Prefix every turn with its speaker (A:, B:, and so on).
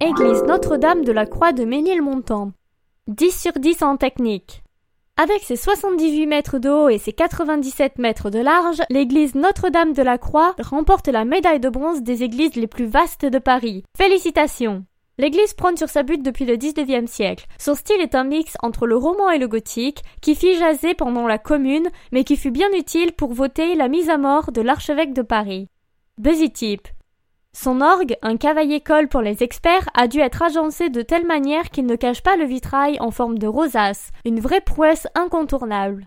A: Église Notre-Dame de la Croix de Ménilmontant. 10 sur 10 en technique. Avec ses 78 mètres de haut et ses 97 mètres de large, l'église Notre-Dame de la Croix remporte la médaille de bronze des églises les plus vastes de Paris. Félicitations! L'église prône sur sa butte depuis le 19e siècle. Son style est un mix entre le roman et le gothique, qui fit jaser pendant la Commune, mais qui fut bien utile pour voter la mise à mort de l'archevêque de Paris. Busy type. Son orgue, un cavaillé-colle pour les experts, a dû être agencé de telle manière qu'il ne cache pas le vitrail en forme de rosace, une vraie prouesse incontournable.